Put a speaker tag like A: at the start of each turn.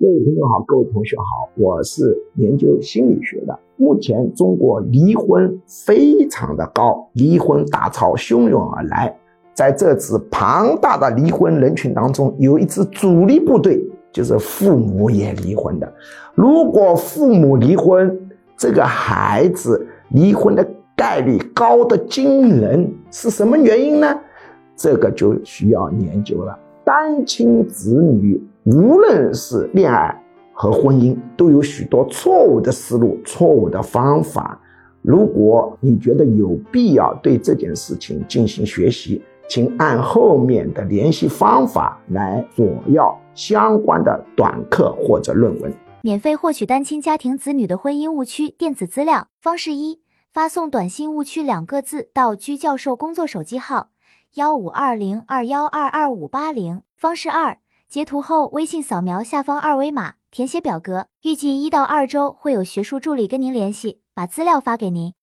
A: 各位朋友好，各位同学好，我是研究心理学的。目前中国离婚非常的高，离婚大潮汹涌而来。在这支庞大的离婚人群当中，有一支主力部队，就是父母也离婚的。如果父母离婚，这个孩子离婚的概率高的惊人，是什么原因呢？这个就需要研究了。单亲子女。无论是恋爱和婚姻，都有许多错误的思路、错误的方法。如果你觉得有必要对这件事情进行学习，请按后面的联系方法来索要相关的短课或者论文。
B: 免费获取单亲家庭子女的婚姻误区电子资料方式一：发送短信“误区”两个字到居教授工作手机号幺五二零二幺二二五八零。方式二。截图后，微信扫描下方二维码，填写表格。预计一到二周会有学术助理跟您联系，把资料发给您。